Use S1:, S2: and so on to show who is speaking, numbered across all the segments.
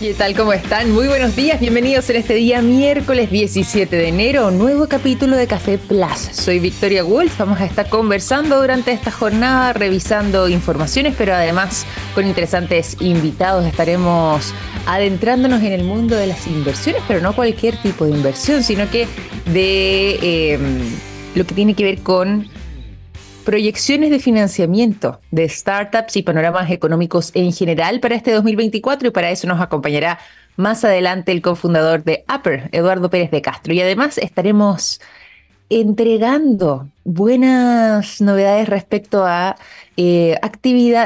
S1: ¿Qué tal? ¿Cómo están? Muy buenos días, bienvenidos en este día miércoles 17 de enero, nuevo capítulo de Café Plus. Soy Victoria Wolf, vamos a estar conversando durante esta jornada, revisando informaciones, pero además con interesantes invitados estaremos adentrándonos en el mundo de las inversiones, pero no cualquier tipo de inversión, sino que de em, lo que tiene que ver con proyecciones de financiamiento de startups y panoramas económicos en general para este 2024 y para eso nos acompañará más adelante el cofundador de Upper, Eduardo Pérez de Castro. Y además estaremos entregando buenas novedades respecto a eh,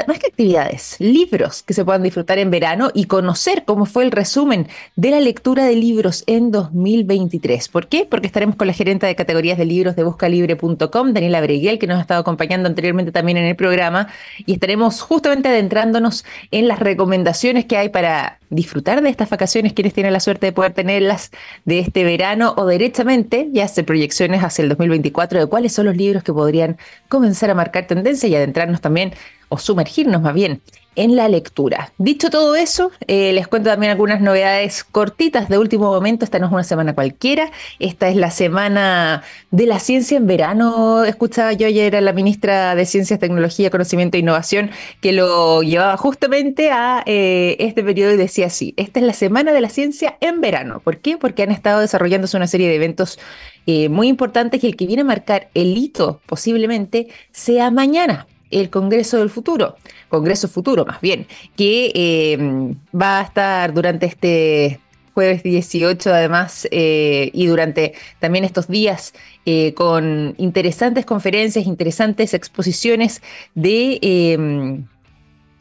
S1: más que actividades, libros que se puedan disfrutar en verano y conocer cómo fue el resumen de la lectura de libros en 2023. ¿Por qué? Porque estaremos con la gerente de categorías de libros de buscalibre.com, Daniela Breguel, que nos ha estado acompañando anteriormente también en el programa, y estaremos justamente adentrándonos en las recomendaciones que hay para disfrutar de estas vacaciones, quienes tienen la suerte de poder tenerlas de este verano o derechamente ya hacer proyecciones hacia el 2024 de cuáles son los libros que podrían comenzar a marcar tendencia y adentrarnos también, o sumergirnos más bien, en la lectura. Dicho todo eso, eh, les cuento también algunas novedades cortitas de último momento. Esta no es una semana cualquiera, esta es la semana de la ciencia en verano. Escuchaba yo ayer a la ministra de Ciencias, Tecnología, Conocimiento e Innovación que lo llevaba justamente a eh, este periodo y decía así, esta es la semana de la ciencia en verano. ¿Por qué? Porque han estado desarrollándose una serie de eventos eh, muy importantes y el que viene a marcar el hito posiblemente sea mañana el Congreso del Futuro, Congreso Futuro más bien, que eh, va a estar durante este jueves 18 además eh, y durante también estos días eh, con interesantes conferencias, interesantes exposiciones de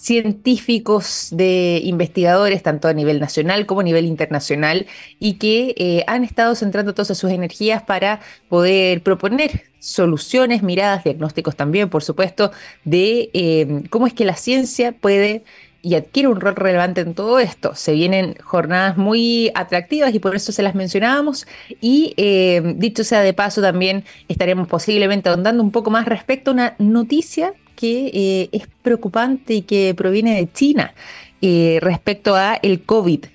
S1: científicos, de investigadores, tanto a nivel nacional como a nivel internacional, y que eh, han estado centrando todas sus energías para poder proponer soluciones, miradas, diagnósticos también, por supuesto, de eh, cómo es que la ciencia puede y adquiere un rol relevante en todo esto. Se vienen jornadas muy atractivas y por eso se las mencionábamos. Y eh, dicho sea de paso, también estaremos posiblemente ahondando un poco más respecto a una noticia que eh, es preocupante y que proviene de China eh, respecto a el COVID.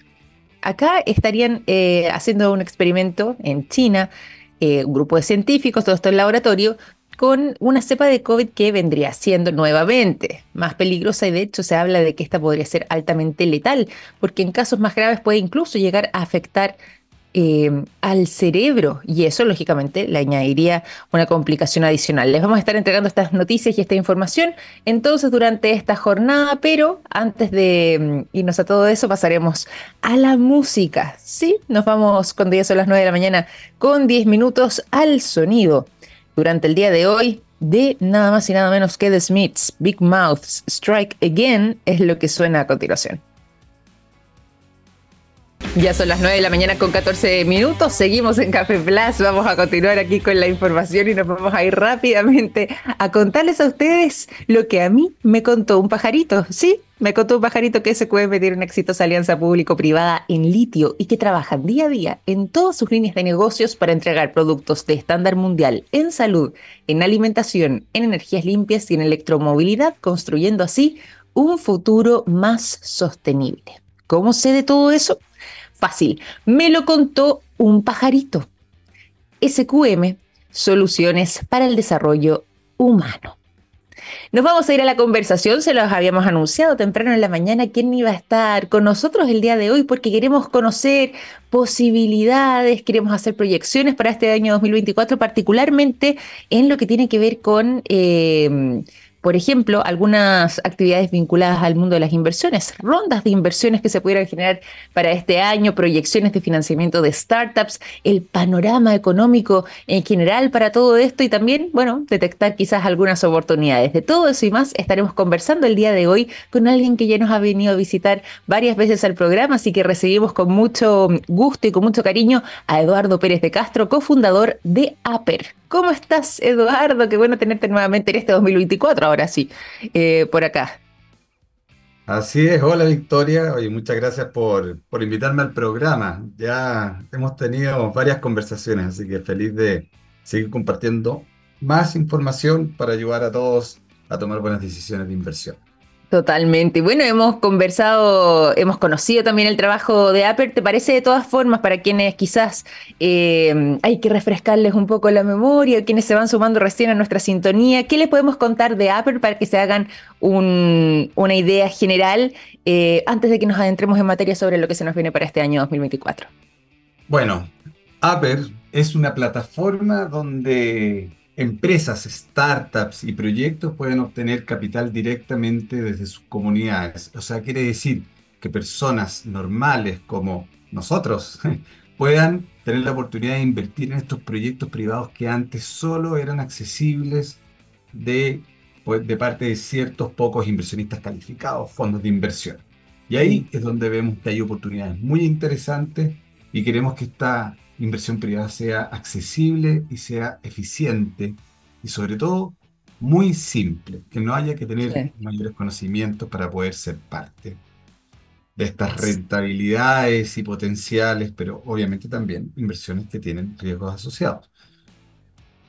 S1: Acá estarían eh, haciendo un experimento en China, un grupo de científicos, todo esto en laboratorio, con una cepa de COVID que vendría siendo nuevamente más peligrosa y de hecho se habla de que esta podría ser altamente letal, porque en casos más graves puede incluso llegar a afectar eh, al cerebro y eso lógicamente le añadiría una complicación adicional. Les vamos a estar entregando estas noticias y esta información entonces durante esta jornada, pero antes de mm, irnos a todo eso pasaremos a la música. Sí, nos vamos cuando ya son las 9 de la mañana con 10 minutos al sonido. Durante el día de hoy de nada más y nada menos que The Smiths, Big Mouths, Strike Again es lo que suena a continuación. Ya son las 9 de la mañana con 14 minutos. Seguimos en Café Plus. Vamos a continuar aquí con la información y nos vamos a ir rápidamente a contarles a ustedes lo que a mí me contó un pajarito. Sí, me contó un pajarito que SQM tiene una exitosa alianza público-privada en litio y que trabajan día a día en todas sus líneas de negocios para entregar productos de estándar mundial en salud, en alimentación, en energías limpias y en electromovilidad, construyendo así un futuro más sostenible. ¿Cómo sé de todo eso? Fácil. Me lo contó un pajarito. SQM, Soluciones para el Desarrollo Humano. Nos vamos a ir a la conversación, se los habíamos anunciado temprano en la mañana quién iba a estar con nosotros el día de hoy porque queremos conocer posibilidades, queremos hacer proyecciones para este año 2024, particularmente en lo que tiene que ver con... Eh, por ejemplo, algunas actividades vinculadas al mundo de las inversiones, rondas de inversiones que se pudieran generar para este año, proyecciones de financiamiento de startups, el panorama económico en general para todo esto y también, bueno, detectar quizás algunas oportunidades. De todo eso y más estaremos conversando el día de hoy con alguien que ya nos ha venido a visitar varias veces al programa, así que recibimos con mucho gusto y con mucho cariño a Eduardo Pérez de Castro, cofundador de APER. ¿Cómo estás, Eduardo? Qué bueno tenerte nuevamente en este 2024, ahora sí, eh, por acá.
S2: Así es, hola Victoria, oye, muchas gracias por, por invitarme al programa. Ya hemos tenido varias conversaciones, así que feliz de seguir compartiendo más información para ayudar a todos a tomar buenas decisiones de inversión.
S1: Totalmente. Bueno, hemos conversado, hemos conocido también el trabajo de Apple. ¿Te parece de todas formas para quienes quizás eh, hay que refrescarles un poco la memoria, quienes se van sumando recién a nuestra sintonía? ¿Qué les podemos contar de Apple para que se hagan una idea general eh, antes de que nos adentremos en materia sobre lo que se nos viene para este año 2024?
S2: Bueno, Apple es una plataforma donde empresas, startups y proyectos pueden obtener capital directamente desde sus comunidades. O sea, quiere decir que personas normales como nosotros puedan tener la oportunidad de invertir en estos proyectos privados que antes solo eran accesibles de, pues, de parte de ciertos pocos inversionistas calificados, fondos de inversión. Y ahí es donde vemos que hay oportunidades muy interesantes y queremos que esta inversión privada sea accesible y sea eficiente y sobre todo muy simple, que no haya que tener mayores conocimientos para poder ser parte de estas rentabilidades y potenciales, pero obviamente también inversiones que tienen riesgos asociados.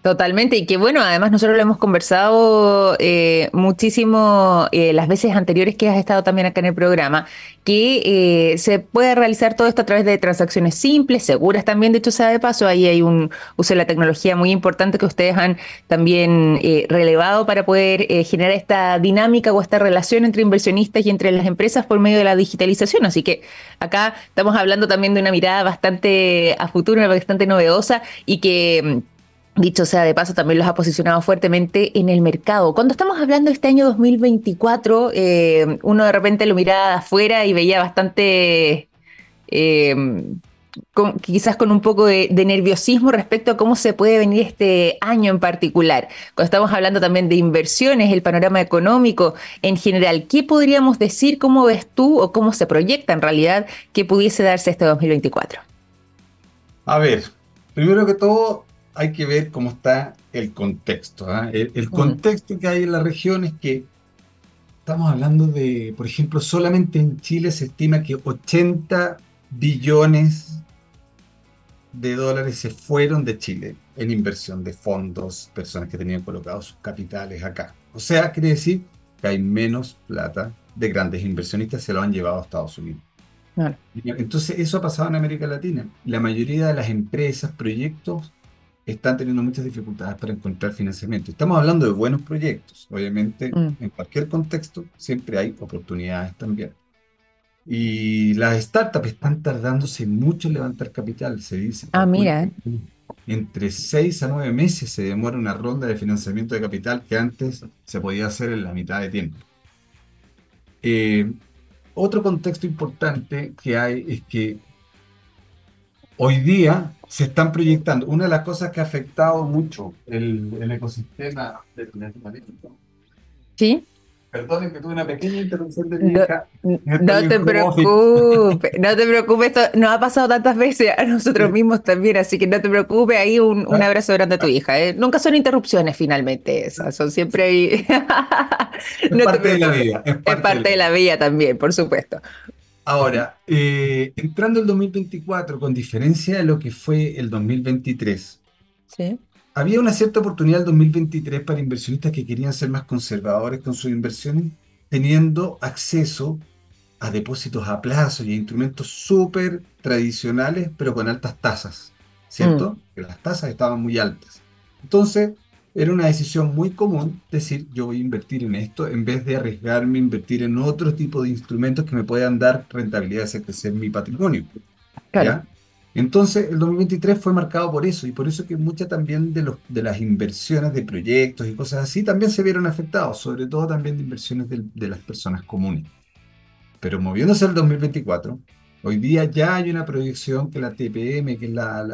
S1: Totalmente, y que bueno, además nosotros lo hemos conversado eh, muchísimo eh, las veces anteriores que has estado también acá en el programa, que eh, se puede realizar todo esto a través de transacciones simples, seguras también, de hecho sea de paso, ahí hay un uso de la tecnología muy importante que ustedes han también relevado para poder generar esta dinámica o esta relación entre inversionistas y entre las empresas por medio de la digitalización, así que acá estamos hablando también de una mirada bastante a futuro, bastante novedosa y que Dicho sea de paso, también los ha posicionado fuertemente en el mercado. Cuando estamos hablando de este año 2024, eh, uno de repente lo miraba afuera y veía bastante, eh, quizás con un poco de, nerviosismo respecto a cómo se puede venir este año en particular. Cuando estamos hablando también de inversiones, el panorama económico en general, ¿qué podríamos decir? ¿Cómo ves tú o cómo se proyecta en realidad que pudiese darse este 2024?
S2: A ver, primero que todo, hay que ver cómo está el contexto. ¿ah? El, contexto que hay en la región es que estamos hablando de, por ejemplo, solamente en Chile se estima que 80 billones de dólares se fueron de Chile en inversión de fondos, personas que tenían colocados sus capitales acá. O sea, quiere decir que hay menos plata de grandes inversionistas, se lo han llevado a Estados Unidos. Entonces, eso ha pasado en América Latina. La mayoría de las empresas, proyectos, están teniendo muchas dificultades para encontrar financiamiento. Estamos hablando de buenos proyectos. Obviamente, mm. en cualquier contexto, siempre hay oportunidades también. Y las startups están tardándose mucho en levantar capital, se dice.
S1: Ah, mira.
S2: Entre seis a nueve meses se demora una ronda de financiamiento de capital que antes se podía hacer en la mitad de tiempo. Eh, otro contexto importante que hay es que hoy día se están proyectando. Una de las cosas que ha afectado mucho el, ecosistema del planeta.
S1: Sí.
S2: Perdonen que tuve una pequeña interrupción de mi no, hija.
S1: No te preocupes, no te preocupes, esto nos ha pasado tantas veces a nosotros mismos también, así que no te preocupes, ahí un, un abrazo grande a tu hija. ¿eh? Nunca son interrupciones finalmente esas, son siempre ahí.
S2: es parte de la vida.
S1: Es parte, de la vida también, por supuesto.
S2: Ahora, eh, entrando el 2024, con diferencia de lo que fue el 2023, había una cierta oportunidad el 2023 para inversionistas que querían ser más conservadores con sus inversiones, teniendo acceso a depósitos a plazo y a instrumentos súper tradicionales, pero con altas tasas, ¿cierto? Mm. Que las tasas estaban muy altas. Entonces, era una decisión muy común decir, yo voy a invertir en esto en vez de arriesgarme a invertir en otro tipo de instrumentos que me puedan dar rentabilidad, hacer crecer mi patrimonio. Entonces, el 2023 fue marcado por eso, y por eso que muchas también de, los, de las inversiones de proyectos y cosas así también se vieron afectados, sobre todo también de inversiones de, las personas comunes. Pero moviéndose al 2024, hoy día ya hay una proyección que la TPM, que es la,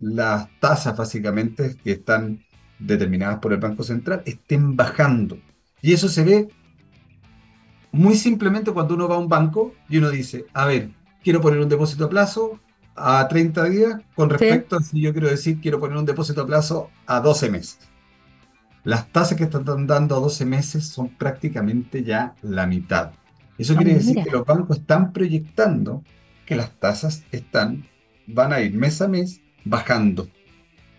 S2: las tasas básicamente que están determinadas por el Banco Central estén bajando. Y eso se ve muy simplemente cuando uno va a un banco y uno dice, a ver, quiero poner un depósito a plazo a 30 días con respecto a si yo quiero decir, quiero poner un depósito a plazo a 12 meses. Las tasas que están dando a 12 meses son prácticamente ya la mitad. Eso quiere ah, decir que los bancos están proyectando que las tasas están, van a ir mes a mes bajando.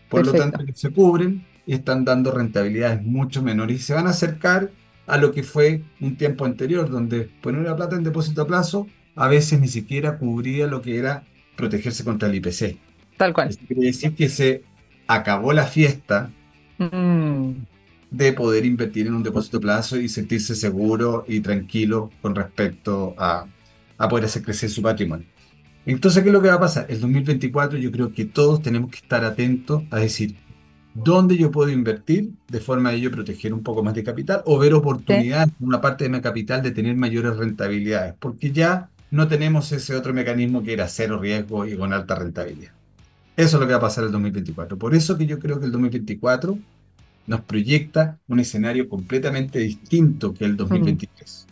S2: Por lo tanto, se cubren están dando rentabilidades mucho menores y se van a acercar a lo que fue un tiempo anterior, donde poner la plata en depósito a plazo a veces ni siquiera cubría lo que era protegerse contra el IPC.
S1: Tal cual.
S2: Eso quiere decir que se acabó la fiesta mm. de poder invertir en un depósito a plazo y sentirse seguro y tranquilo con respecto a, a poder hacer crecer su patrimonio. Entonces, ¿qué es lo que va a pasar? El 2024 yo creo que todos tenemos que estar atentos a decir, dónde yo puedo invertir de forma de yo proteger un poco más de capital o ver oportunidades en una parte de mi capital de tener mayores rentabilidades, porque ya no tenemos ese otro mecanismo que era cero riesgo y con alta rentabilidad. Eso es lo que va a pasar el 2024. Por eso que yo creo que el 2024 nos proyecta un escenario completamente distinto que el 2023.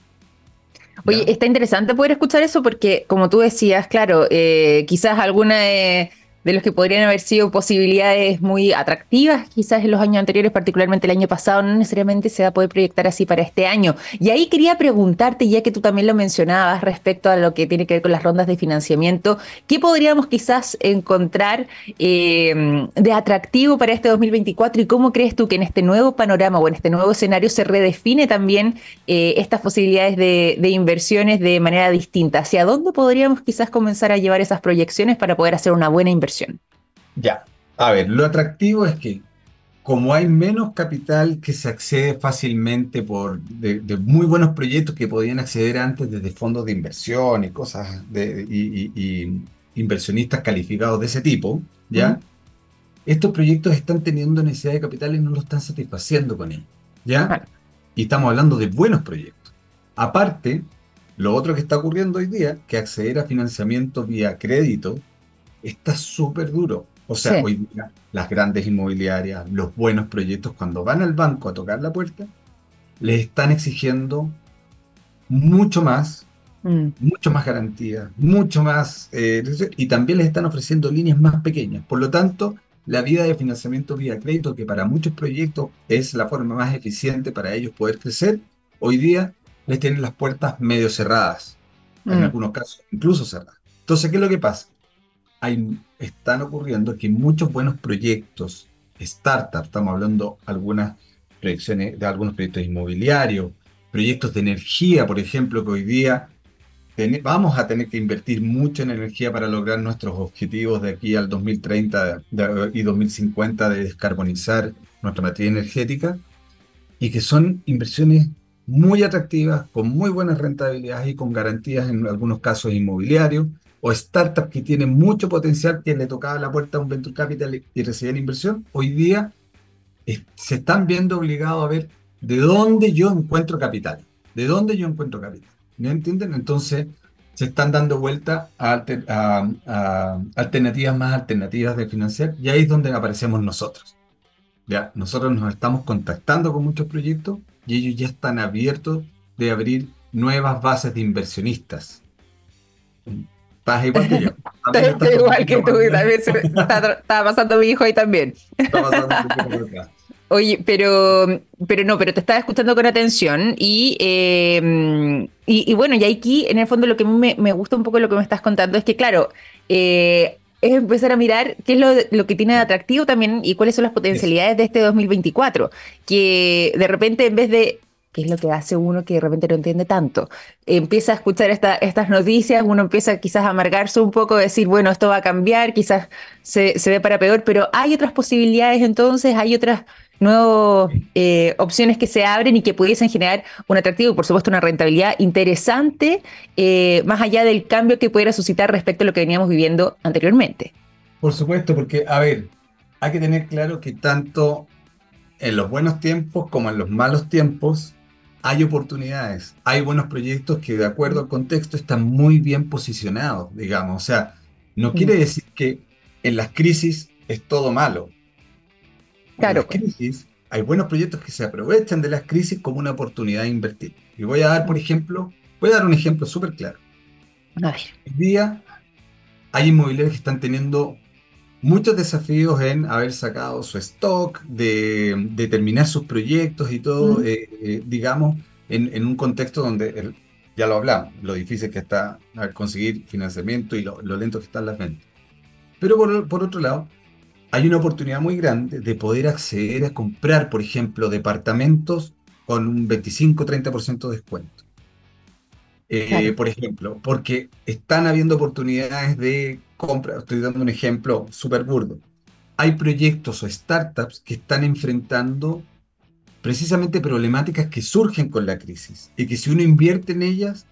S1: Oye, está interesante poder escuchar eso porque, como tú decías, claro, eh, quizás alguna de de los que podrían haber sido posibilidades muy atractivas quizás en los años anteriores, particularmente el año pasado, no necesariamente se va a poder proyectar así para este año. Y ahí quería preguntarte, ya que tú también lo mencionabas respecto a lo que tiene que ver con las rondas de financiamiento, ¿qué podríamos quizás encontrar eh, de atractivo para este 2024 y cómo crees tú que en este nuevo panorama o en este nuevo escenario se redefine también eh, estas posibilidades de, de inversiones de manera distinta? ¿Hacia dónde podríamos quizás comenzar a llevar esas proyecciones para poder hacer una buena inversión?
S2: Ya, a ver, lo atractivo es que como hay menos capital que se accede fácilmente por de, muy buenos proyectos que podían acceder antes desde fondos de inversión y cosas de y, inversionistas calificados de ese tipo, ¿ya? Estos proyectos están teniendo necesidad de capital y no lo están satisfaciendo con ellos, ¿ya? Y estamos hablando de buenos proyectos. Aparte, lo otro que está ocurriendo hoy día, que acceder a financiamiento vía crédito está súper duro. O sea, hoy día las grandes inmobiliarias, los buenos proyectos, cuando van al banco a tocar la puerta, les están exigiendo mucho más, mm. mucho más garantías, mucho más, eh, y también les están ofreciendo líneas más pequeñas. Por lo tanto, la vida de financiamiento vía crédito, que para muchos proyectos es la forma más eficiente para ellos poder crecer, hoy día les tienen las puertas medio cerradas, en mm. algunos casos incluso cerradas. Entonces, ¿qué es lo que pasa? Hay, están ocurriendo que muchos buenos proyectos, startups, estamos hablando algunas proyecciones de algunos proyectos inmobiliarios, proyectos de energía, por ejemplo, que hoy día vamos a tener que invertir mucho en energía para lograr nuestros objetivos de aquí al 2030 y 2050 de descarbonizar nuestra materia energética, y que son inversiones muy atractivas, con muy buenas rentabilidades y con garantías en algunos casos inmobiliarios, o startups que tienen mucho potencial, que le tocaba la puerta a un venture capital y recibían inversión, hoy día se están viendo obligados a ver de dónde yo encuentro capital, de dónde yo encuentro capital. ¿Me entienden? Entonces se están dando vuelta a, alternativas más alternativas de financiar y ahí es donde aparecemos nosotros. Ya, nosotros nos estamos contactando con muchos proyectos y ellos ya están abiertos de abrir nuevas bases de inversionistas.
S1: Estás igual que yo. Estoy igual que tú. También está, pasando mi hijo ahí también. Está pasando Oye, pero, pero no, pero te estaba escuchando con atención y, eh, y, bueno, y aquí en el fondo lo que mí me, gusta un poco lo que me estás contando es que, claro, eh, es empezar a mirar qué es lo, lo, que tiene de atractivo también y cuáles son las potencialidades de este 2024. Que de repente en vez de es lo que hace uno que de repente no entiende tanto. Empieza a escuchar estas noticias, uno empieza quizás a amargarse un poco, decir, bueno, esto va a cambiar, quizás se, ve para peor, pero hay otras posibilidades entonces, hay otras nuevas eh, opciones que se abren y que pudiesen generar un atractivo y por supuesto una rentabilidad interesante, eh, más allá del cambio que pudiera suscitar respecto a lo que veníamos viviendo anteriormente.
S2: Por supuesto, porque, a ver, hay que tener claro que tanto en los buenos tiempos como en los malos tiempos, hay oportunidades, hay buenos proyectos que de acuerdo al contexto están muy bien posicionados, digamos. O sea, no quiere decir que en las crisis es todo malo.
S1: Claro.
S2: En las crisis hay buenos proyectos que se aprovechan de las crisis como una oportunidad de invertir. Y voy a dar, por ejemplo, voy a dar un ejemplo súper claro. Hoy día hay inmobiliarios que están teniendo muchos desafíos en haber sacado su stock, de, terminar sus proyectos y todo, eh, eh, digamos, en, un contexto donde, ya lo hablamos, lo difícil que está conseguir financiamiento y lo, lento que están las ventas. Pero por, por, otro lado, hay una oportunidad muy grande de poder acceder a comprar, por ejemplo, departamentos con un 25-30% de descuento. Eh, por ejemplo, porque están habiendo oportunidades de compra. Estoy dando un ejemplo súper burdo. Hay proyectos o startups que están enfrentando precisamente problemáticas que surgen con la crisis y que si uno invierte en ellas,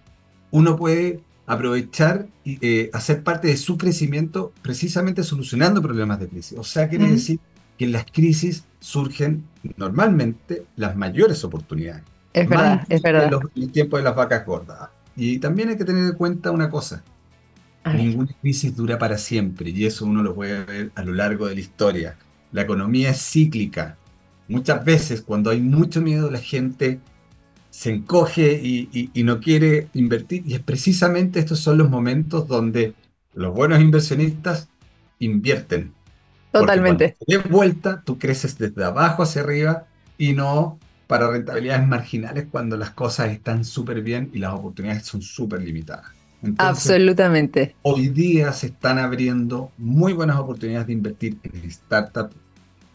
S2: uno puede aprovechar y eh, hacer parte de su crecimiento precisamente solucionando problemas de crisis. O sea, quiere decir que en las crisis surgen normalmente las mayores oportunidades.
S1: Es verdad, es verdad.
S2: En los, tiempos de las vacas gordas. Y también hay que tener en cuenta una cosa. Ninguna crisis dura para siempre y eso uno lo puede ver a lo largo de la historia. La economía es cíclica. Muchas veces cuando hay mucho miedo la gente se encoge y, no quiere invertir. Y es precisamente estos son los momentos donde los buenos inversionistas invierten.
S1: Totalmente.
S2: De vuelta, tú creces desde abajo hacia arriba y no para rentabilidades marginales cuando las cosas están súper bien y las oportunidades son súper limitadas.
S1: Absolutamente.
S2: Hoy día se están abriendo muy buenas oportunidades de invertir en startups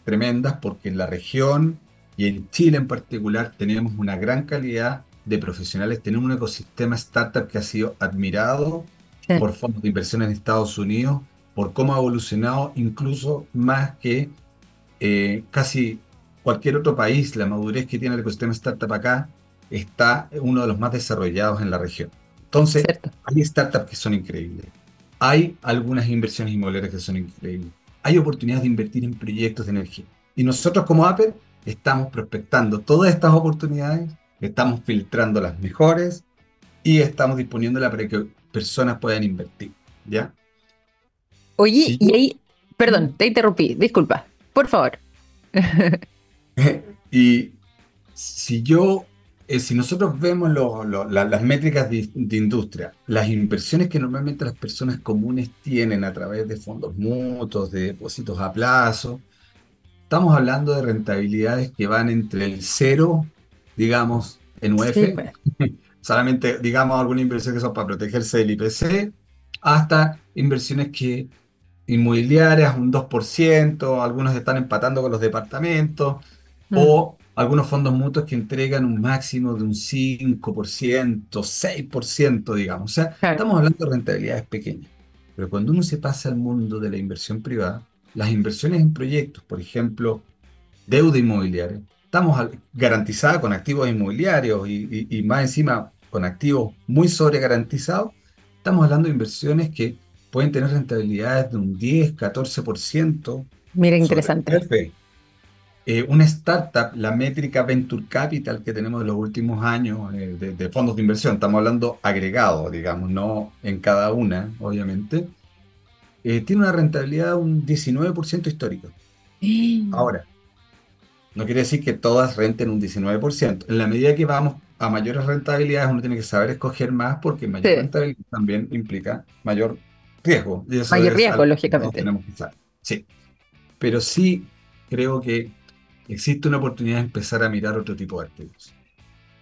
S2: tremendas porque en la región y en Chile en particular tenemos una gran calidad de profesionales, tenemos un ecosistema startup que ha sido admirado por fondos de inversión en Estados Unidos, por cómo ha evolucionado incluso más que eh, casi cualquier otro país, la madurez que tiene el ecosistema startup acá está uno de los más desarrollados en la región. Entonces, hay startups que son increíbles. Hay algunas inversiones inmobiliarias que son increíbles. Hay oportunidades de invertir en proyectos de energía. Y nosotros como Apple estamos prospectando todas estas oportunidades, estamos filtrando las mejores y estamos disponiéndolas para que personas puedan invertir, ¿ya?
S1: Oye, y ahí, perdón, te interrumpí, disculpa, por favor.
S2: y si yo, eh, si nosotros vemos las métricas de, de, industria, las inversiones que normalmente las personas comunes tienen a través de fondos mutuos, de depósitos a plazo, estamos hablando de rentabilidades que van entre el cero, digamos, en UF, pues. solamente, digamos, alguna inversión que son para protegerse del IPC, hasta inversiones que inmobiliarias, un 2%, algunos están empatando con los departamentos, mm. o algunos fondos mutuos que entregan un máximo de un 5%, 6%, digamos. O sea, estamos hablando de rentabilidades pequeñas. Pero cuando uno se pasa al mundo de la inversión privada, las inversiones en proyectos, por ejemplo, deuda inmobiliaria, estamos garantizadas con activos inmobiliarios y, más encima con activos muy sobre garantizados, estamos hablando de inversiones que pueden tener rentabilidades de un 10, 14%.
S1: Mira, interesante.
S2: Eh, una startup, la métrica Venture Capital que tenemos en los últimos años eh, de, de, fondos de inversión, estamos hablando agregado, digamos, no en cada una, obviamente, eh, tiene una rentabilidad de un 19% histórico. Ahora, no quiere decir que todas renten un 19%. En la medida que vamos a mayores rentabilidades, uno tiene que saber escoger más porque mayor rentabilidad también implica mayor riesgo.
S1: mayor riesgo, lógicamente.
S2: Tenemos que Sí. Pero sí creo que existe una oportunidad de empezar a mirar otro tipo de activos.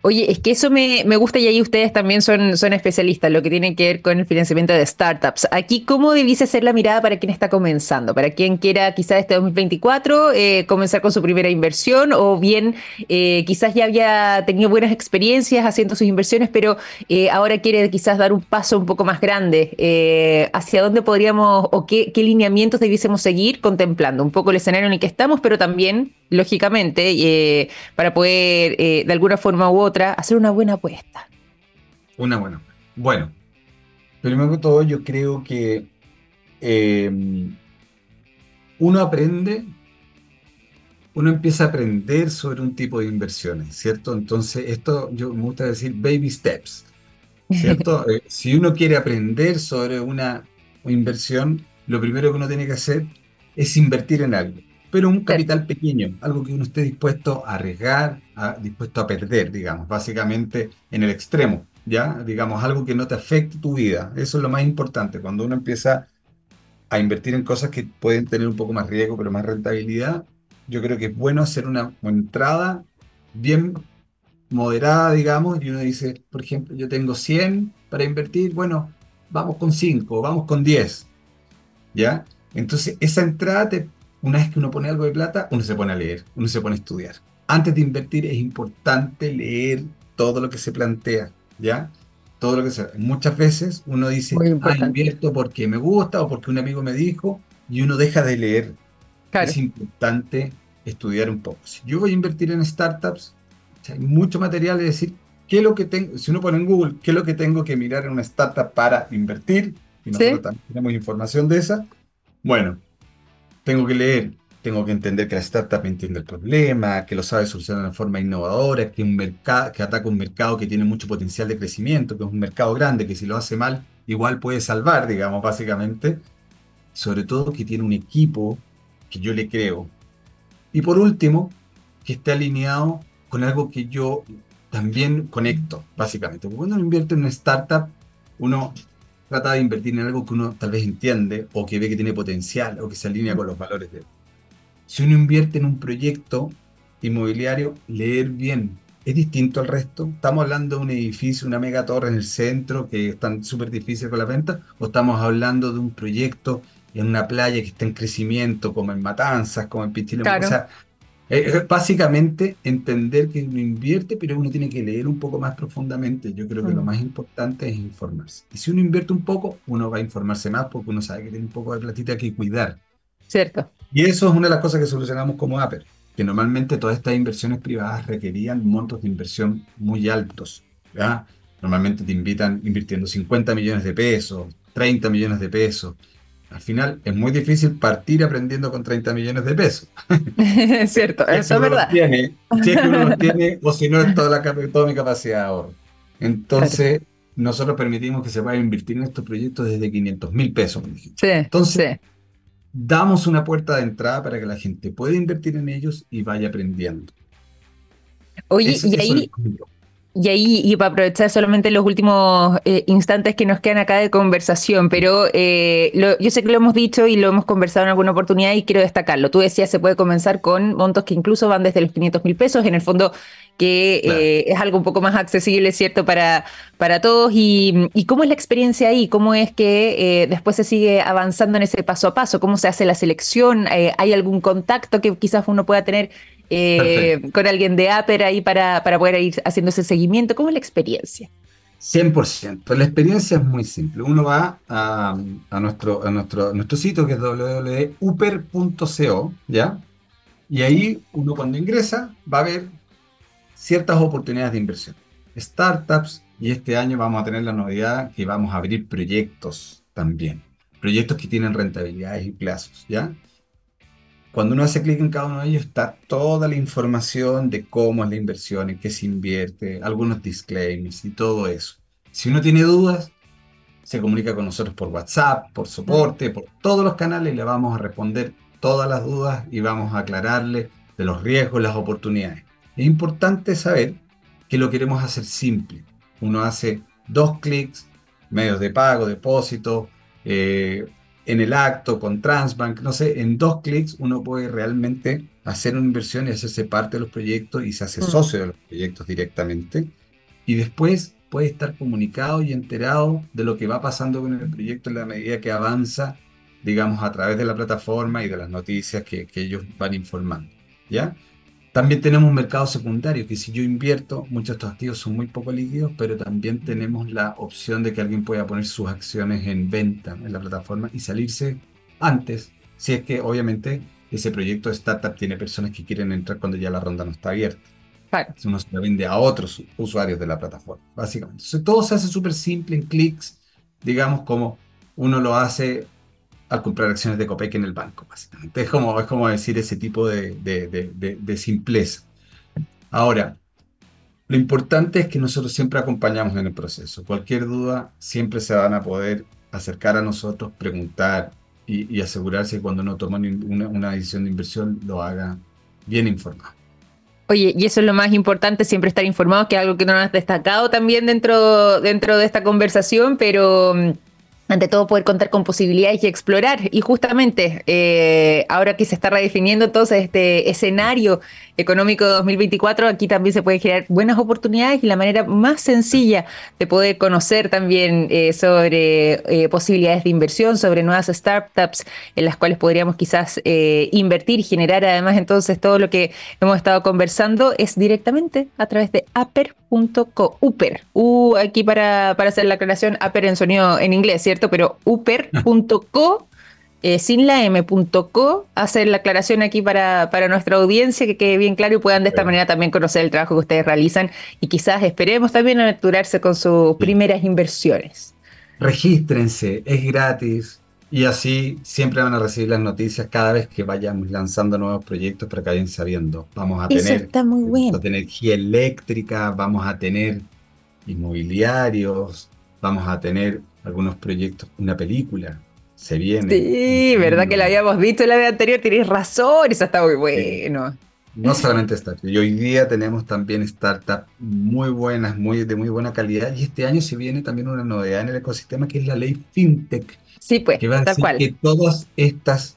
S1: Oye, es que eso me, gusta y ahí ustedes también son, son especialistas, lo que tiene que ver con el financiamiento de startups. Aquí, ¿cómo debiese ser la mirada para quien está comenzando? Para quien quiera quizás este 2024 eh, comenzar con su primera inversión o bien eh, quizás ya había tenido buenas experiencias haciendo sus inversiones, pero eh, ahora quiere quizás dar un paso un poco más grande. ¿Hacia dónde podríamos o qué, qué lineamientos debiésemos seguir contemplando? Un poco el escenario en el que estamos, pero también lógicamente, eh, para poder eh, de alguna forma u otra hacer una buena apuesta.
S2: Una buena. Bueno, primero que todo yo creo que em, uno aprende, uno empieza a aprender sobre un tipo de inversiones, ¿cierto? Entonces, esto yo me gusta decir baby steps, ¿cierto? Eh, si uno quiere aprender sobre una inversión, lo primero que uno tiene que hacer es invertir en algo pero un capital pequeño, algo que uno esté dispuesto a arriesgar, dispuesto a perder, digamos, básicamente en el extremo, ¿ya? Digamos, algo que no te afecte tu vida. Eso es lo más importante. Cuando uno empieza a invertir en cosas que pueden tener un poco más riesgo, pero más rentabilidad, yo creo que es bueno hacer una entrada bien moderada, digamos, y uno dice, por ejemplo, yo tengo 100 para invertir, bueno, vamos con 5, vamos con 10, ¿ya? Entonces, esa entrada te una vez que uno pone algo de plata, uno se pone a leer, uno se pone a estudiar. antes de invertir es importante leer todo lo que se plantea, ¿ya? Todo lo que se... Muchas veces uno dice, ah, invierto porque me gusta o porque un amigo me dijo, y uno deja de leer. Es importante estudiar un poco. Si yo voy a invertir en startups, hay mucho material de decir, ¿qué es lo que tengo? Si uno pone en Google, ¿qué es lo que tengo que mirar en una startup para invertir? Y nosotros también tenemos información de esa. Bueno, tengo que leer tengo que entender que la startup entiende el problema, que lo sabe solucionar de forma innovadora, que, un mercado, que ataca un mercado que tiene mucho potencial de crecimiento, que es un mercado grande, que si lo hace mal, igual puede salvar, digamos, básicamente. Sobre todo que tiene un equipo que yo le creo. Y por último, que esté alineado con algo que yo también conecto, básicamente. Cuando uno invierte en una startup, uno trata de invertir en algo que uno tal vez entiende o que ve que tiene potencial o que se alinea con los valores de él. Si uno invierte en un proyecto inmobiliario, leer bien. Es distinto al resto. Estamos hablando de un edificio, una mega torre en el centro que están súper difíciles con la venta, o estamos hablando de un proyecto en una playa que está en crecimiento, como en Matanzas, como en Pichilemu. O sea, es básicamente entender que uno invierte, pero uno tiene que leer un poco más profundamente. Yo creo que lo mm. más importante es informarse. Y si uno invierte un poco, uno va a informarse más porque uno sabe que tiene un poco de platita que cuidar.
S1: Cierto.
S2: Y eso es una de las cosas que solucionamos como Apple, que normalmente todas estas inversiones privadas requerían montos de inversión muy altos. ¿ya? Normalmente te invitan invirtiendo 50 millones de pesos, 30 millones de pesos. Al final es muy difícil partir aprendiendo con 30 millones de pesos.
S1: Es cierto, eso es verdad.
S2: Tiene, si es que uno los tiene, o si no es toda, la, toda mi capacidad de ahorro. Entonces, nosotros permitimos que se vaya a invertir en estos proyectos desde 500 mil pesos. Sí, Entonces, sí damos una puerta de entrada para que la gente pueda invertir en ellos y vaya aprendiendo.
S1: Oye, y ahí, y ahí, y para aprovechar solamente los últimos eh, instantes que nos quedan acá de conversación, pero eh, yo sé que lo hemos dicho y lo hemos conversado en alguna oportunidad y quiero destacarlo. Tú decías, se puede comenzar con montos que incluso van desde los 500 mil pesos, en el fondo que eh, es algo un poco más accesible, ¿cierto?, para, para todos. Y, cómo es la experiencia ahí? ¿Cómo es que después se sigue avanzando en ese paso a paso? ¿Cómo se hace la selección? ¿Hay algún contacto que quizás uno pueda tener eh, con alguien de Aper ahí para, para poder ir haciendo ese seguimiento. ¿Cómo es la experiencia?
S2: 100%. La experiencia es muy simple. Uno va a, a, nuestro, a nuestro, nuestro sitio que es www.uper.co, ¿ya? Y ahí uno cuando ingresa va a ver ciertas oportunidades de inversión. Startups, y este año vamos a tener la novedad que vamos a abrir proyectos también. Proyectos que tienen rentabilidades y plazos, ¿ya? Cuando uno hace clic en cada uno de ellos está toda la información de cómo es la inversión, en qué se invierte, algunos disclaimers y todo eso. Si uno tiene dudas, se comunica con nosotros por WhatsApp, por soporte, por todos los canales y le vamos a responder todas las dudas y vamos a aclararle de los riesgos, las oportunidades. Es importante saber que lo queremos hacer simple. Uno hace dos clics, medios de pago, depósito, eh, en el acto, con Transbank, no sé, en dos clics uno puede realmente hacer una inversión y hacerse parte de los proyectos y se hace mm. socio de los proyectos directamente. Y después puede estar comunicado y enterado de lo que va pasando con el proyecto en la medida que avanza, digamos, a través de la plataforma y de las noticias que, que ellos van informando. ¿Ya? También tenemos un mercado secundario, que si yo invierto, muchos de estos activos son muy poco líquidos, pero también tenemos la opción de que alguien pueda poner sus acciones en venta en la plataforma y salirse antes, si es que obviamente ese proyecto de startup tiene personas que quieren entrar cuando ya la ronda no está abierta. Claro. Uno se lo vende a otros usuarios de la plataforma, básicamente. Entonces todo se hace súper simple en clics, digamos como uno lo hace al comprar acciones de Copec en el banco, básicamente. Es como, es como decir ese tipo de, de, simpleza. Ahora, lo importante es que nosotros siempre acompañamos en el proceso. Cualquier duda, siempre se van a poder acercar a nosotros, preguntar y, asegurarse que cuando uno toma una, una decisión de inversión lo haga bien informado.
S1: Oye, y eso es lo más importante, siempre estar informado, que es algo que no has destacado también dentro, dentro de esta conversación, pero ante todo poder contar con posibilidades y explorar. Y justamente eh, ahora que se está redefiniendo entonces este escenario económico 2024, aquí también se pueden generar buenas oportunidades y la manera más sencilla de poder conocer también eh, sobre eh, posibilidades de inversión, sobre nuevas startups en las cuales podríamos quizás invertir y generar además entonces todo lo que hemos estado conversando es directamente a través de upper.co. Upper, U aquí para, para hacer la aclaración, upper en sonido en inglés, ¿cierto? pero uper.co, eh, sin la m.co, hacer la aclaración aquí para, para nuestra audiencia, que quede bien claro y puedan de esta manera también conocer el trabajo que ustedes realizan y quizás esperemos también aventurarse con sus primeras inversiones.
S2: Regístrense, es gratis. Y así siempre van a recibir las noticias cada vez que vayamos lanzando nuevos proyectos para que vayan sabiendo. Vamos a tener energía eléctrica, vamos a tener inmobiliarios, vamos a tener algunos proyectos, una película, se viene.
S1: Sí, verdad que la habíamos visto la vez anterior, tenéis razón, eso está muy bueno.
S2: No solamente startups, y hoy día tenemos también startups muy buenas, muy, de muy buena calidad, y este año se viene también una novedad en el ecosistema que es la ley FinTech.
S1: Sí, pues,
S2: que va a decir que todas estas,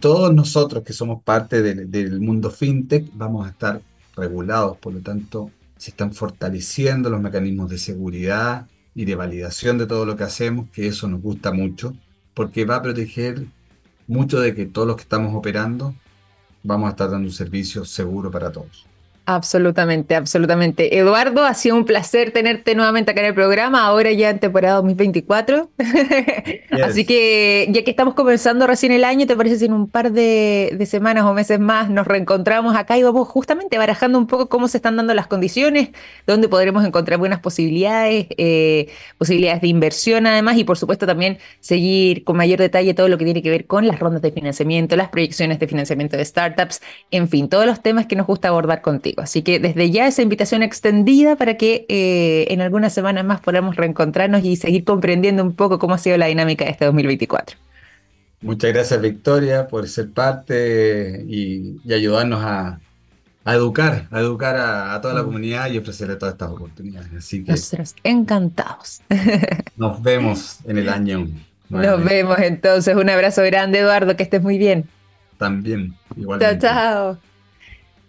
S2: todos nosotros que somos parte del, del mundo FinTech, vamos a estar regulados, por lo tanto, se están fortaleciendo los mecanismos de seguridad, y de validación de todo lo que hacemos, que eso nos gusta mucho, porque va a proteger mucho de que todos los que estamos operando vamos a estar dando un servicio seguro para todos.
S1: Absolutamente, absolutamente. Eduardo, ha sido un placer tenerte nuevamente acá en el programa, ahora ya en temporada 2024. Así que ya que estamos comenzando recién el año, ¿te parece si en un par de, semanas o meses más nos reencontramos acá y vamos justamente barajando un poco cómo se están dando las condiciones, dónde podremos encontrar buenas posibilidades, eh, posibilidades de inversión además y por supuesto también seguir con mayor detalle todo lo que tiene que ver con las rondas de financiamiento, las proyecciones de financiamiento de startups, en fin, todos los temas que nos gusta abordar contigo. Así que desde ya esa invitación extendida para que eh, en algunas semanas más podamos reencontrarnos y seguir comprendiendo un poco cómo ha sido la dinámica de este 2024.
S2: Muchas gracias Victoria por ser parte y, ayudarnos a, educar, a educar a, toda la mm. comunidad y ofrecerle todas estas oportunidades. Así que
S1: Nosotros encantados.
S2: Nos vemos en el año.
S1: Nos vemos entonces. Un abrazo grande, Eduardo, que estés muy bien.
S2: También, igualmente.
S1: Chao, chao.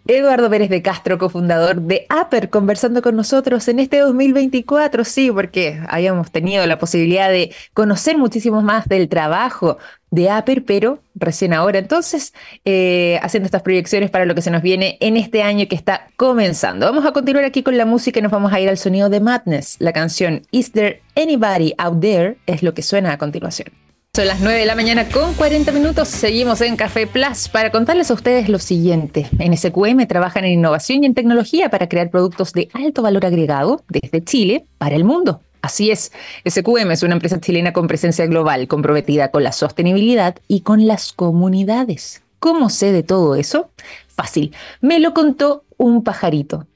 S1: Eduardo Pérez de Castro, cofundador de Aper, conversando con nosotros en este 2024, sí, porque habíamos tenido la posibilidad de conocer muchísimo más del trabajo de Aper, pero recién ahora entonces eh, haciendo estas proyecciones para lo que se nos viene en este año que está comenzando. Vamos a continuar aquí con la música y nos vamos a ir al sonido de Madness. La canción Is There Anybody Out There es lo que suena a continuación. Son las 9 de la mañana con 40 minutos. Seguimos en Café Plus para contarles a ustedes lo siguiente. En SQM trabajan en innovación y en tecnología para crear productos de alto valor agregado desde Chile para el mundo. Así es, SQM es una empresa chilena con presencia global, comprometida con la sostenibilidad y con las comunidades. ¿Cómo sé de todo eso? Fácil, me lo contó un pajarito.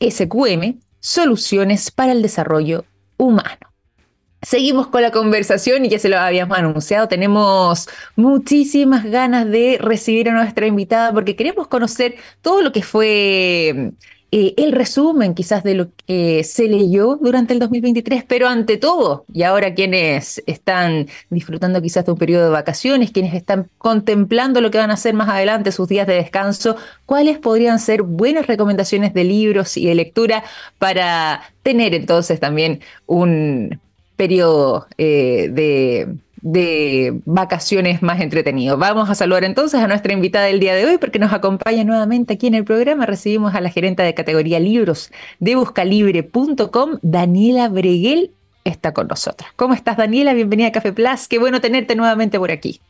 S1: SQM, soluciones para el desarrollo humano. Seguimos con la conversación y ya se lo habíamos anunciado, tenemos muchísimas ganas de recibir a nuestra invitada porque queremos conocer todo lo que fue eh, el resumen quizás de lo que se leyó durante el 2023, pero ante todo, y ahora quienes están disfrutando quizás de un periodo de vacaciones, quienes están contemplando lo que van a hacer más adelante, sus días de descanso, ¿cuáles podrían ser buenas recomendaciones de libros y de lectura para tener entonces también un periodo eh, de, de, vacaciones más entretenido. Vamos a saludar entonces a nuestra invitada del día de hoy porque nos acompaña nuevamente aquí en el programa. Recibimos a la gerente de categoría libros de buscalibre.com, Daniela Breguel, está con nosotros. ¿Cómo estás, Daniela? Bienvenida a Café Plus. Qué bueno tenerte nuevamente por aquí.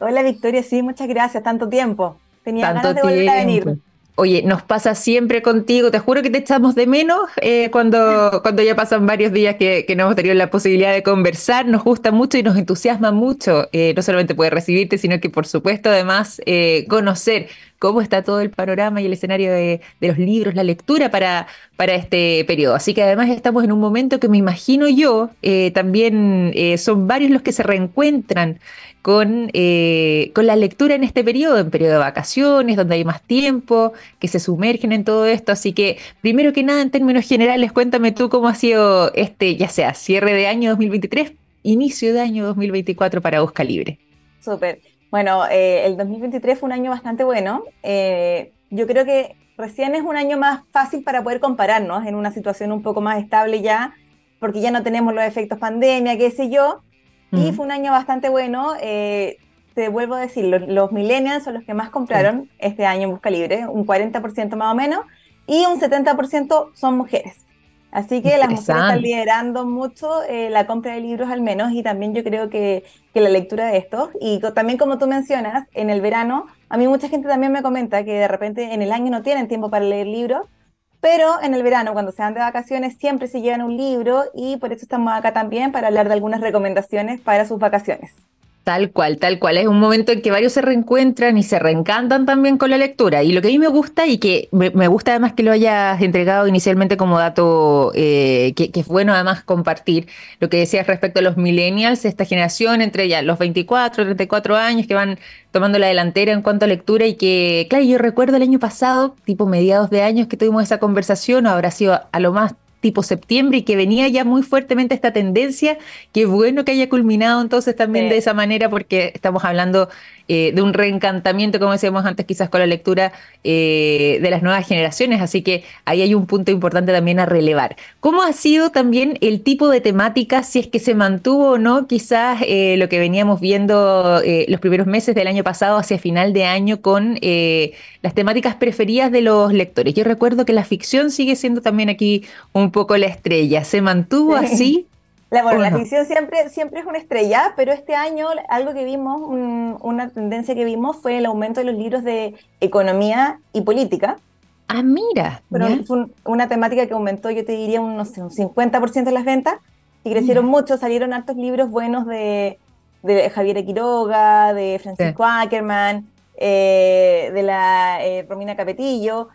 S3: Hola, Victoria. Sí, muchas gracias. Tanto tiempo. Tenía ganas de volver a venir.
S1: Oye, nos pasa siempre contigo, te juro que te echamos de menos eh, cuando, cuando ya pasan varios días que, no hemos tenido la posibilidad de conversar, nos gusta mucho y nos entusiasma mucho, eh, no solamente poder recibirte, sino que por supuesto además eh, conocer cómo está todo el panorama y el escenario de, los libros, la lectura para, para este periodo. Así que además estamos en un momento que me imagino yo, también son varios los que se reencuentran con, eh, con la lectura en este periodo, en periodo de vacaciones, donde hay más tiempo, que se sumergen en todo esto. Así que, primero que nada, en términos generales, cuéntame tú cómo ha sido este, ya sea cierre de año 2023, inicio de año 2024 para Busca Libre.
S3: Súper. Bueno, eh, el 2023 fue un año bastante bueno. Eh, yo creo que recién es un año más fácil para poder compararnos en una situación un poco más estable ya, porque ya no tenemos los efectos pandemia, qué sé yo. Y fue un año bastante bueno. Eh, te vuelvo a decir, los, millennials son los que más compraron este año en Busca Libre, un 40% más o menos, y un 70% son mujeres. Así que las mujeres están liderando mucho eh, la compra de libros al menos y también yo creo que, que, la lectura de estos. Y también como tú mencionas, en el verano, a mí mucha gente también me comenta que de repente en el año no tienen tiempo para leer libros, pero en el verano, cuando se van de vacaciones, siempre se llevan un libro y por eso estamos acá también para hablar de algunas recomendaciones para sus vacaciones.
S1: Tal cual, tal cual. Es un momento en que varios se reencuentran y se reencantan también con la lectura. Y lo que a mí me gusta y que me, gusta además que lo hayas entregado inicialmente como dato eh, que, es bueno además compartir, lo que decías respecto a los millennials, esta generación entre ya los 24, 34 años que van tomando la delantera en cuanto a lectura y que, claro, yo recuerdo el año pasado, tipo mediados de años que tuvimos esa conversación, habrá sido a lo más tipo septiembre y que venía ya muy fuertemente esta tendencia. Qué bueno que haya culminado entonces también de esa manera porque estamos hablando eh, de un reencantamiento, como decíamos antes, quizás con la lectura eh, de las nuevas generaciones. Así que ahí hay un punto importante también a relevar. ¿Cómo ha sido también el tipo de temática, si es que se mantuvo o no, quizás eh, lo que veníamos viendo los primeros meses del año pasado hacia final de año con las temáticas preferidas de los lectores? Yo recuerdo que la ficción sigue siendo también aquí un poco la estrella. ¿Se mantuvo así?
S3: La, ficción siempre, siempre es una estrella, pero este año algo que vimos, una tendencia que vimos fue el aumento de los libros de economía y política.
S1: Ah, mira.
S3: Pero fue una temática que aumentó, yo te diría, un, no sé, un 50% de las ventas y crecieron mucho, salieron hartos libros buenos de, de Javier Quiroga, de Francisco Ackerman, eh, de la eh, Romina Capetillo,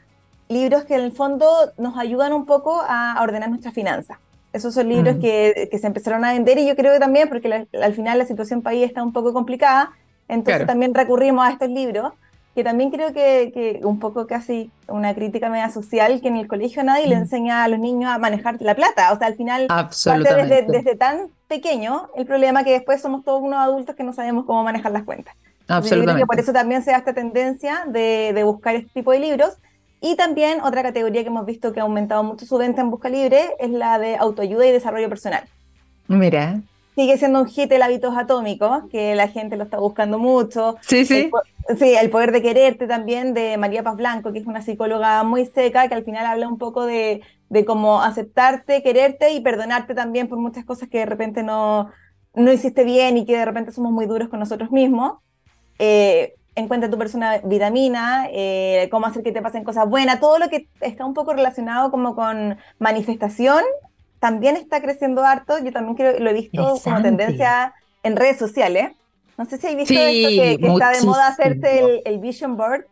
S3: libros que en el fondo nos ayudan un poco a ordenar nuestras finanzas. Esos son libros mm. que, se empezaron a vender y yo creo que también, porque al final la situación país está un poco complicada, entonces también recurrimos a estos libros, que también creo que, un poco casi una crítica media social, que en el colegio nadie le mm. enseña a los niños a manejar la plata, o sea, al final desde, desde, tan pequeño el problema que después somos todos unos adultos que no sabemos cómo manejar las cuentas. Absolutamente. por eso también se da esta tendencia de, de buscar este tipo de libros y también otra categoría que hemos visto que ha aumentado mucho su venta en Busca Libre es la de autoayuda y desarrollo personal.
S1: Mira.
S3: Sigue siendo un hit el hábitos atómicos, que la gente lo está buscando mucho.
S1: Sí, sí.
S3: sí, el poder de quererte también de María Paz Blanco, que es una psicóloga muy seca, que al final habla un poco de, de cómo aceptarte, quererte y perdonarte también por muchas cosas que de repente no, no hiciste bien y que de repente somos muy duros con nosotros mismos. Eh, encuentra tu persona vitamina, eh, cómo hacer que te pasen cosas buenas, todo lo que está un poco relacionado como con manifestación, también está creciendo harto. Yo también creo, lo he visto como tendencia en redes sociales. No sé si hay visto esto que, está de moda hacerse el, vision board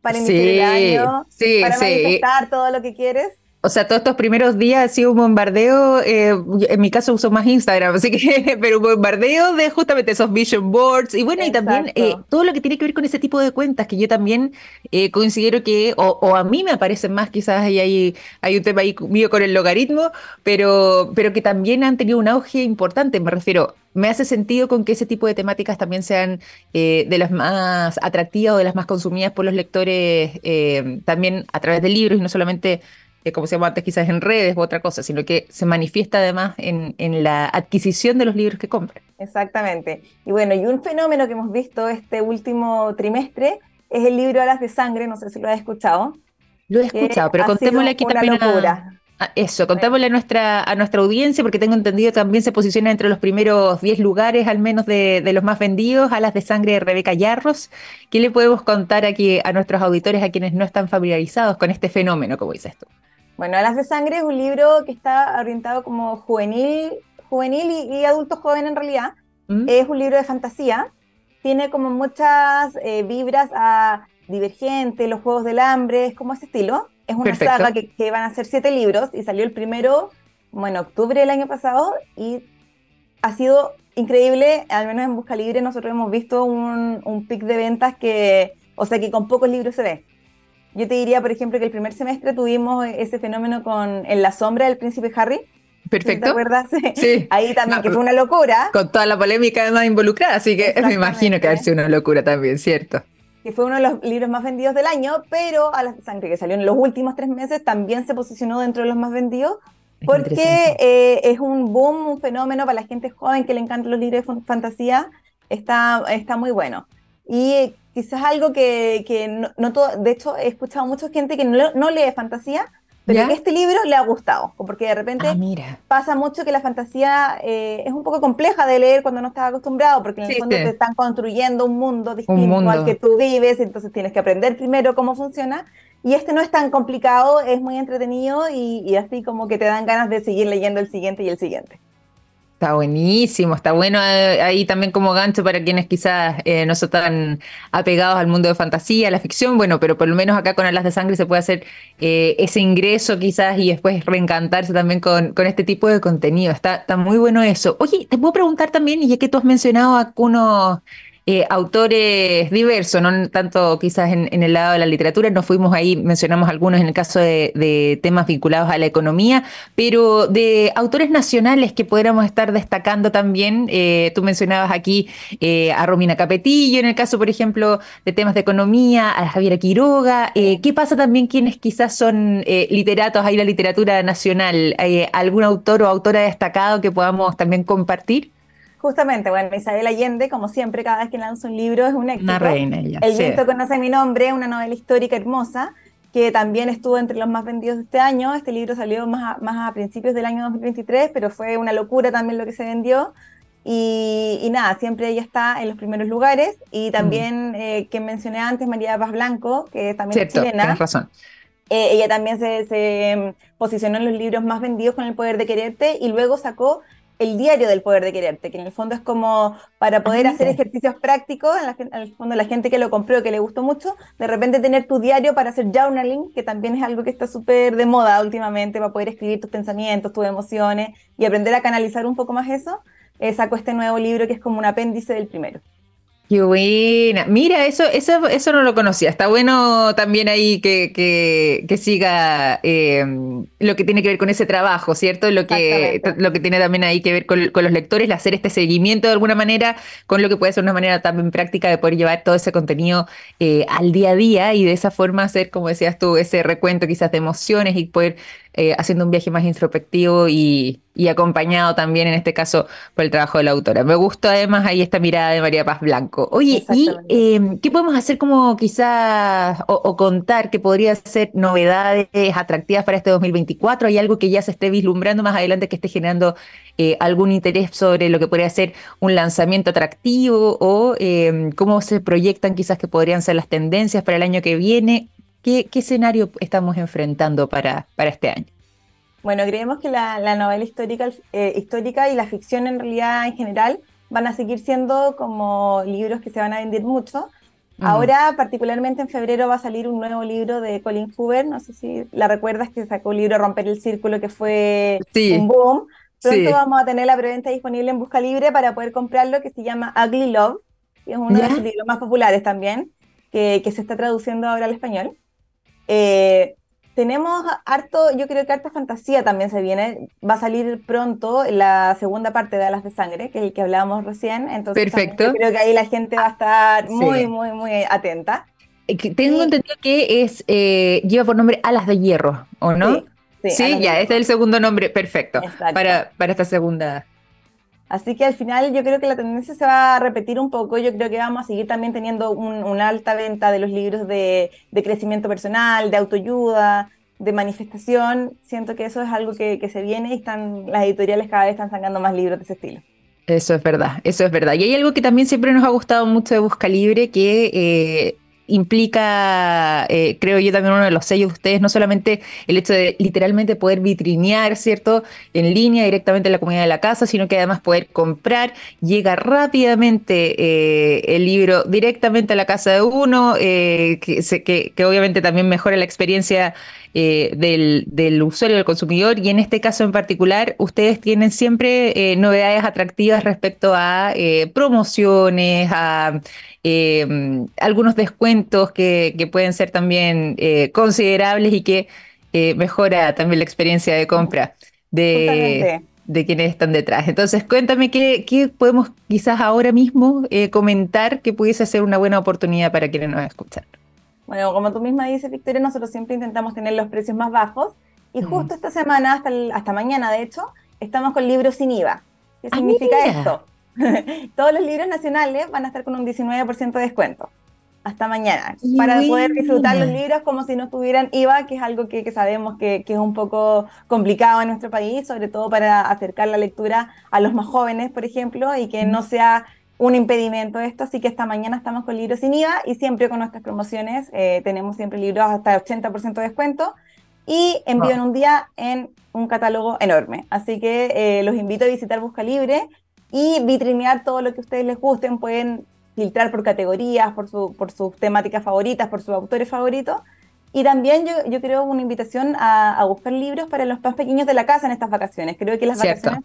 S3: para iniciar el año, para manifestar todo lo que quieres.
S1: O sea, todos estos primeros días ha sido un bombardeo, eh, en mi caso uso más Instagram, así que, pero un bombardeo de justamente esos vision boards. Y bueno, y también eh, todo lo que tiene que ver con ese tipo de cuentas, que yo también eh, considero que, o, a mí me aparecen más, quizás hay, hay, hay un tema ahí mío con el logaritmo, pero, pero que también han tenido un auge importante, me refiero, me hace sentido con que ese tipo de temáticas también sean de las más atractivas o de las más consumidas por los lectores también a través de libros y no solamente como se llama antes, quizás en redes u otra cosa, sino que se manifiesta además en, en, la adquisición de los libros que compran.
S3: Exactamente. Y bueno, y un fenómeno que hemos visto este último trimestre es el libro Alas de Sangre, no sé si lo has escuchado.
S1: Lo he escuchado, pero contémosle aquí también locura. eso, contémosle a nuestra, a nuestra audiencia, porque tengo entendido también se posiciona entre los primeros 10 lugares, al menos de, de, los más vendidos, Alas de Sangre de Rebeca Yarros. ¿Qué le podemos contar aquí a nuestros auditores, a quienes no están familiarizados con este fenómeno, como dices tú?
S3: Bueno, Alas de Sangre es un libro que está orientado como juvenil, juvenil y, adulto joven en realidad. Mm. Es un libro de fantasía. Tiene como muchas eh, vibras a Divergente, Los Juegos del Hambre, es como ese estilo. Es una saga que, van a ser siete libros y salió el primero, bueno, octubre del año pasado y ha sido increíble, al menos en Busca Libre nosotros hemos visto un, un pic de ventas que, o sea, que con pocos libros se ve. Yo te diría, por ejemplo, que el primer semestre tuvimos ese fenómeno con En la sombra del príncipe Harry.
S1: Perfecto.
S3: ¿Te acuerdas? Sí. Ahí también, que fue una locura.
S1: Con toda la polémica además involucrada, así que me imagino que ha sido una locura también, ¿cierto?
S3: Que fue uno de los libros más vendidos del año, pero a la sangre que salió en los últimos tres meses también se posicionó dentro de los más vendidos porque eh, es un boom, un fenómeno para la gente joven que le encantan los libros de fantasía, está, está muy bueno. Y quizás algo que, que no, todo, de hecho he escuchado a mucha gente que no, no lee fantasía, pero que este libro le ha gustado, porque de repente ah, pasa mucho que la fantasía eh, es un poco compleja de leer cuando no estás acostumbrado, porque en el fondo te están construyendo un mundo distinto al que tú vives, entonces tienes que aprender primero cómo funciona. Y este no es tan complicado, es muy entretenido y, y así como que te dan ganas de seguir leyendo el siguiente y el siguiente.
S1: Está buenísimo, está bueno eh, ahí también como gancho para quienes quizás eh, no son tan apegados al mundo de fantasía, a la ficción, bueno, pero por lo menos acá con Alas de Sangre se puede hacer eh, ese ingreso quizás y después reencantarse también con, con este tipo de contenido. Está, está muy bueno eso. Oye, te puedo preguntar también, y ya que tú has mencionado algunos eh, autores diversos, no tanto quizás en, el lado de la literatura, nos fuimos ahí, mencionamos algunos en el caso de, temas vinculados a la economía, pero de autores nacionales que pudiéramos estar destacando también, eh, tú mencionabas aquí eh, a Romina Capetillo, en el caso, por ejemplo, de temas de economía, a Javiera Quiroga, ¿qué pasa también quienes quizás son literatos ahí la literatura nacional? ¿Algún autor o autora destacado que podamos también compartir?
S3: Justamente, bueno, Isabel Allende, como siempre, cada vez que lanza un libro es un éxito.
S1: Una reina ella.
S3: El viento conoce mi nombre, una novela histórica hermosa, que también estuvo entre los más vendidos de este año. Este libro salió más a, más a principios del año 2023, pero fue una locura también lo que se vendió. Y, nada, siempre ella está en los primeros lugares. Y también, eh, que mencioné antes, María Paz Blanco, que también es chilena.
S1: Tienes razón.
S3: Eh, ella también se, se, posicionó en los libros más vendidos con El Poder de Quererte y luego sacó el diario del poder de quererte, que en el fondo es como para poder hacer ejercicios prácticos, en, el fondo la gente que lo compró, que le gustó mucho, de repente tener tu diario para hacer journaling, que también es algo que está súper de moda últimamente, para poder escribir tus pensamientos, tus emociones y aprender a canalizar un poco más eso, eh, sacó este nuevo libro que es como un apéndice del primero.
S1: Qué buena. Mira, eso, eso, eso no lo conocía. Está bueno también ahí que, que, siga eh, lo que tiene que ver con ese trabajo, ¿cierto? Lo que, lo que tiene también ahí que ver con, los lectores, hacer este seguimiento de alguna manera, con lo que puede ser una manera también práctica de poder llevar todo ese contenido eh, al día a día y de esa forma hacer, como decías tú, ese recuento quizás de emociones y poder eh, haciendo un viaje más introspectivo y, acompañado también en este caso por el trabajo de la autora. Me gustó además ahí esta mirada de María Paz Blanco. Oye, ¿y em, qué podemos hacer como quizás o, contar que podría ser novedades atractivas para este 2024? ¿Hay algo que ya se esté vislumbrando más adelante que esté generando eh, algún interés sobre lo que podría ser un lanzamiento atractivo o em, cómo se proyectan quizás que podrían ser las tendencias para el año que viene? ¿Qué, escenario estamos enfrentando para, para este año?
S3: Bueno, creemos que la, novela histórica, eh, histórica y la ficción en realidad en general van a seguir siendo como libros que se van a vender mucho. Ahora, particularmente en febrero, va a salir un nuevo libro de Colin Hoover. No sé si la recuerdas que sacó el libro Romper el Círculo, que fue un boom. Pronto vamos a tener la preventa disponible en Busca Libre para poder comprarlo, que se llama Ugly Love, que es uno de sus libros más populares también, que, que se está traduciendo ahora al español. Eh, tenemos harto, yo creo que harta fantasía también se viene. Va a salir pronto la segunda parte de Alas de Sangre, que es el que hablábamos recién. Entonces,
S1: Perfecto.
S3: creo que ahí la gente va a estar muy, muy, muy atenta.
S1: Tengo entendido que es eh, lleva por nombre Alas de Hierro, ¿o no? Sí, sí, ya, este es el segundo nombre, perfecto, para, para esta segunda
S3: Así que al final yo creo que la tendencia se va a repetir un poco. Yo creo que vamos a seguir también teniendo una alta venta de los libros de, crecimiento personal, de autoayuda, de manifestación. Siento que eso es algo que, se viene y están, las editoriales cada vez están sacando más libros de ese estilo.
S1: Eso es verdad, eso es verdad. Y hay algo que también siempre nos ha gustado mucho de Busca Libre, que eh, implica, eh, creo yo, también uno de los sellos de ustedes, no solamente el hecho de literalmente poder vitrinear, ¿cierto?, en línea directamente en la comunidad de la casa, sino que además poder comprar, llega rápidamente eh, el libro directamente a la casa de uno, eh, que, que, obviamente también mejora la experiencia del, del, usuario, del consumidor, y en este caso en particular, ustedes tienen siempre novedades atractivas respecto a promociones, a eh, algunos descuentos que, pueden ser también eh, considerables y que eh, mejora también la experiencia de compra. de, de quienes están detrás. Entonces, cuéntame qué, qué podemos quizás ahora mismo eh, comentar que pudiese ser una buena oportunidad para quienes nos escuchan.
S3: Bueno, como tú misma dices, Victoria, nosotros siempre intentamos tener los precios más bajos y justo esta semana, hasta, hasta mañana de hecho, estamos con libros sin IVA. ¿Qué ah, significa esto? Todos los libros nacionales van a estar con un 19% de descuento. Hasta mañana, para poder disfrutar los libros como si no tuvieran IVA, que es algo que, sabemos que, es un poco complicado en nuestro país, sobre todo para acercar la lectura a los más jóvenes, por ejemplo, y que no sea un impedimento esto, así que esta mañana estamos con libros sin IVA y siempre con nuestras promociones eh, tenemos siempre libros hasta 80% de descuento. Y envío en un día en un catálogo enorme. Así que eh, los invito a visitar Busca Libre y vitrinear todo lo que a ustedes les gusten. Pueden filtrar por categorías, por, su, por sus temáticas favoritas, por sus autores favoritos. Y también yo, yo creo una invitación a, buscar libros para los más pequeños de la casa en estas vacaciones. Creo que las vacaciones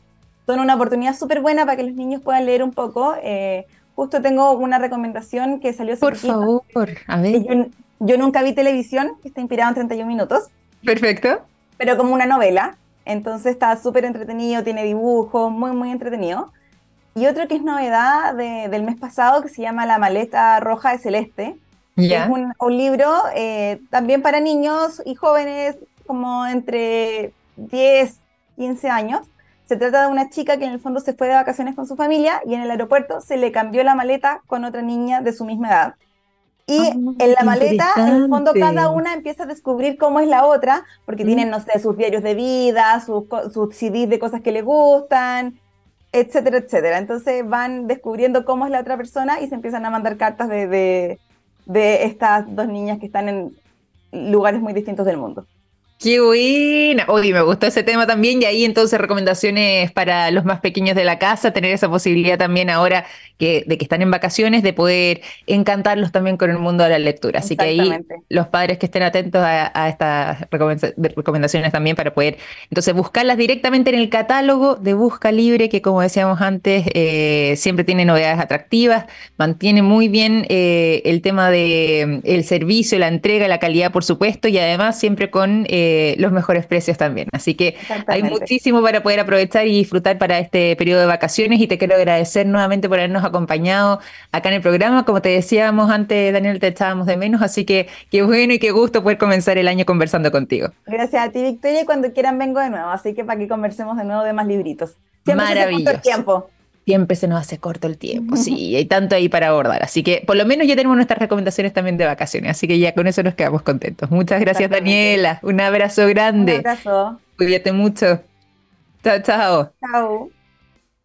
S3: son una oportunidad súper buena para que los niños puedan leer un poco. Eh, justo tengo una recomendación que salió
S1: Por favor, a ver.
S3: Yo, yo, nunca vi televisión, que está inspirado en 31 minutos.
S1: Perfecto.
S3: Pero como una novela. Entonces está súper entretenido, tiene dibujos, muy, muy entretenido. Y otro que es novedad del mes pasado que se llama La maleta roja de celeste. Es un, libro eh, también para niños y jóvenes como entre 10, 15 años. Se trata de una chica que en el fondo se fue de vacaciones con su familia y en el aeropuerto se le cambió la maleta con otra niña de su misma edad. Y ah, en la maleta, en el fondo, cada una empieza a descubrir cómo es la otra, porque tienen, no sé, sus diarios de vida, sus, sus CDs de cosas que le gustan, etcétera, etcétera. Entonces van descubriendo cómo es la otra persona y se empiezan a mandar cartas de, de, estas dos niñas que están en lugares muy distintos del mundo.
S1: Qué buena. Oye, me gustó ese tema también. Y ahí entonces recomendaciones para los más pequeños de la casa, tener esa posibilidad también ahora que, de que están en vacaciones, de poder encantarlos también con el mundo de la lectura. Así que ahí los padres que estén atentos a, estas recomendaciones también para poder entonces buscarlas directamente en el catálogo de Busca Libre, que como decíamos antes, eh, siempre tiene novedades atractivas, mantiene muy bien eh, el tema de el servicio, la entrega, la calidad, por supuesto, y además siempre con eh, los mejores precios también. Así que hay muchísimo para poder aprovechar y disfrutar para este periodo de vacaciones y te quiero agradecer nuevamente por habernos acompañado acá en el programa. Como te decíamos antes, Daniel, te echábamos de menos, así que qué bueno y qué gusto poder comenzar el año conversando contigo.
S3: Gracias a ti, Victoria, y cuando quieran vengo de nuevo, así que para que conversemos de nuevo de más libritos. Siempre
S1: Maravilloso.
S3: tiempo
S1: siempre se nos hace corto el tiempo, sí, hay tanto ahí para abordar. Así que por lo menos ya tenemos nuestras recomendaciones también de vacaciones, así que ya con eso nos quedamos contentos. Muchas gracias, Daniela. Un abrazo grande. Un
S3: abrazo.
S1: Cuídate mucho. Chao, chao.
S3: Chao.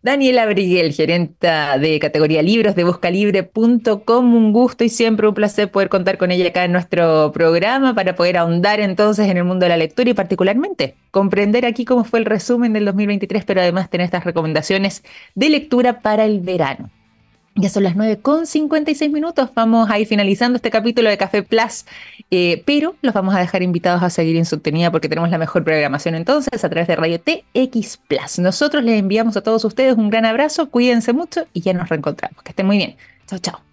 S1: Daniela Briguel, gerenta de categoría libros de buscalibre.com. Un gusto y siempre un placer poder contar con ella acá en nuestro programa para poder ahondar entonces en el mundo de la lectura y particularmente comprender aquí cómo fue el resumen del 2023, pero además tener estas recomendaciones de lectura para el verano. Ya son las 9 con 56 minutos. Vamos a ir finalizando este capítulo de Café Plus, eh, pero los vamos a dejar invitados a seguir en subtenida porque tenemos la mejor programación entonces a través de Radio TX Plus. Nosotros les enviamos a todos ustedes un gran abrazo, cuídense mucho y ya nos reencontramos. Que estén muy bien. Chao, chao.